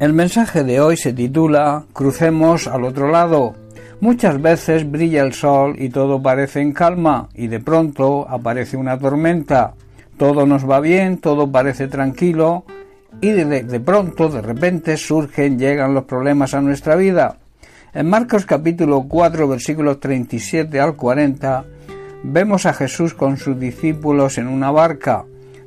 El mensaje de hoy se titula Crucemos al otro lado. Muchas veces brilla el sol y todo parece en calma y de pronto aparece una tormenta. Todo nos va bien, todo parece tranquilo y de, pronto, de repente, surgen, llegan los problemas a nuestra vida. En Marcos capítulo 4 versículos 37 al 40 vemos a Jesús con sus discípulos en una barca.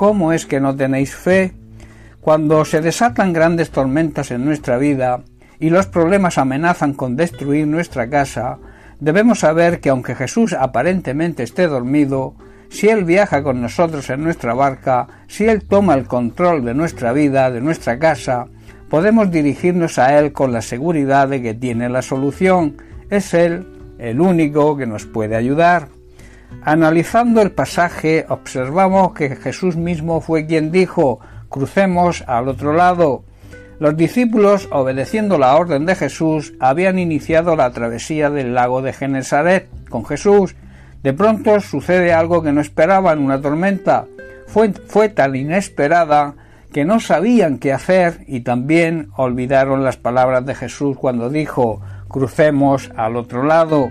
¿Cómo es que no tenéis fe? Cuando se desatan grandes tormentas en nuestra vida y los problemas amenazan con destruir nuestra casa, debemos saber que aunque Jesús aparentemente esté dormido, si Él viaja con nosotros en nuestra barca, si Él toma el control de nuestra vida, de nuestra casa, podemos dirigirnos a Él con la seguridad de que tiene la solución. Es Él el único que nos puede ayudar. Analizando el pasaje, observamos que Jesús mismo fue quien dijo crucemos al otro lado. Los discípulos, obedeciendo la orden de Jesús, habían iniciado la travesía del lago de Genesaret con Jesús. De pronto sucede algo que no esperaban, una tormenta. Fue, fue tan inesperada que no sabían qué hacer y también olvidaron las palabras de Jesús cuando dijo crucemos al otro lado.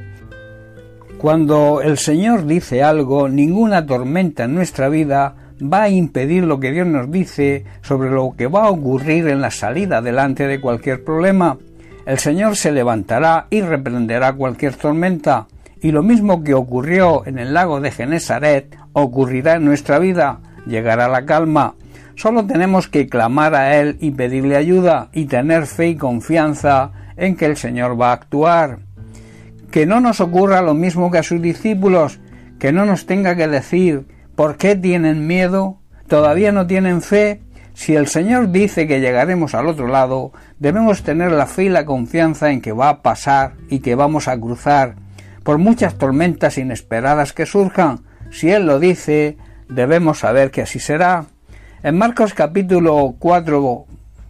Cuando el Señor dice algo, ninguna tormenta en nuestra vida va a impedir lo que Dios nos dice sobre lo que va a ocurrir en la salida delante de cualquier problema. El Señor se levantará y reprenderá cualquier tormenta, y lo mismo que ocurrió en el lago de Genesaret ocurrirá en nuestra vida, llegará la calma. Solo tenemos que clamar a Él y pedirle ayuda y tener fe y confianza en que el Señor va a actuar que no nos ocurra lo mismo que a sus discípulos, que no nos tenga que decir por qué tienen miedo, todavía no tienen fe. Si el Señor dice que llegaremos al otro lado, debemos tener la fe y la confianza en que va a pasar y que vamos a cruzar. Por muchas tormentas inesperadas que surjan, si Él lo dice, debemos saber que así será. En Marcos capítulo 4,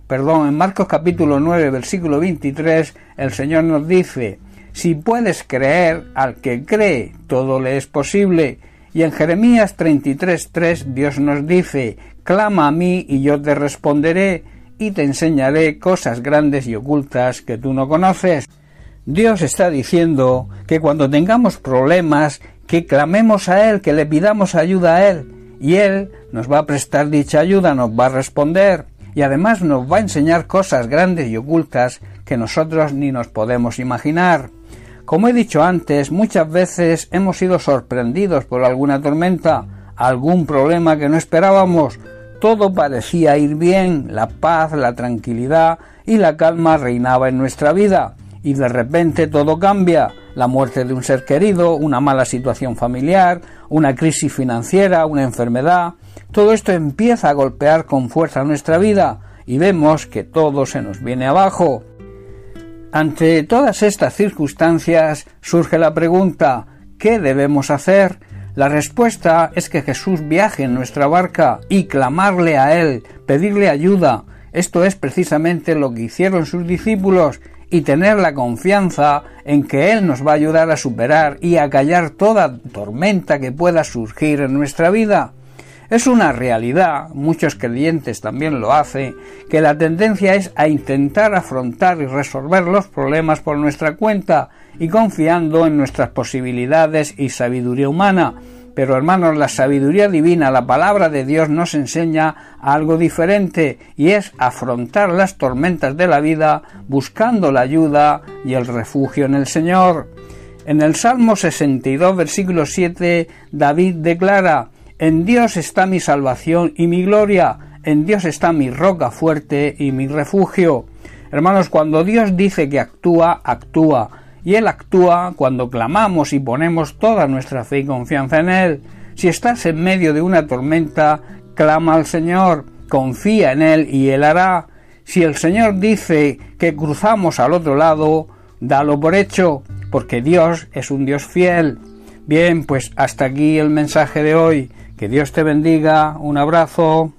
perdón, en Marcos capítulo 9, versículo 23, el Señor nos dice, si puedes creer, al que cree, todo le es posible. Y en Jeremías 33.3 Dios nos dice, Clama a mí y yo te responderé y te enseñaré cosas grandes y ocultas que tú no conoces. Dios está diciendo que cuando tengamos problemas, que clamemos a Él, que le pidamos ayuda a Él, y Él nos va a prestar dicha ayuda, nos va a responder, y además nos va a enseñar cosas grandes y ocultas que nosotros ni nos podemos imaginar. Como he dicho antes, muchas veces hemos sido sorprendidos por alguna tormenta, algún problema que no esperábamos. Todo parecía ir bien, la paz, la tranquilidad y la calma reinaba en nuestra vida. Y de repente todo cambia. La muerte de un ser querido, una mala situación familiar, una crisis financiera, una enfermedad. Todo esto empieza a golpear con fuerza nuestra vida y vemos que todo se nos viene abajo. Ante todas estas circunstancias surge la pregunta ¿qué debemos hacer? La respuesta es que Jesús viaje en nuestra barca y clamarle a Él, pedirle ayuda. Esto es precisamente lo que hicieron sus discípulos y tener la confianza en que Él nos va a ayudar a superar y a callar toda tormenta que pueda surgir en nuestra vida. Es una realidad, muchos creyentes también lo hacen, que la tendencia es a intentar afrontar y resolver los problemas por nuestra cuenta y confiando en nuestras posibilidades y sabiduría humana. Pero hermanos, la sabiduría divina, la palabra de Dios nos enseña algo diferente y es afrontar las tormentas de la vida buscando la ayuda y el refugio en el Señor. En el Salmo 62, versículo 7, David declara en Dios está mi salvación y mi gloria, en Dios está mi roca fuerte y mi refugio. Hermanos, cuando Dios dice que actúa, actúa, y Él actúa cuando clamamos y ponemos toda nuestra fe y confianza en Él. Si estás en medio de una tormenta, clama al Señor, confía en Él y Él hará. Si el Señor dice que cruzamos al otro lado, dalo por hecho, porque Dios es un Dios fiel. Bien, pues hasta aquí el mensaje de hoy. Que Dios te bendiga. Un abrazo.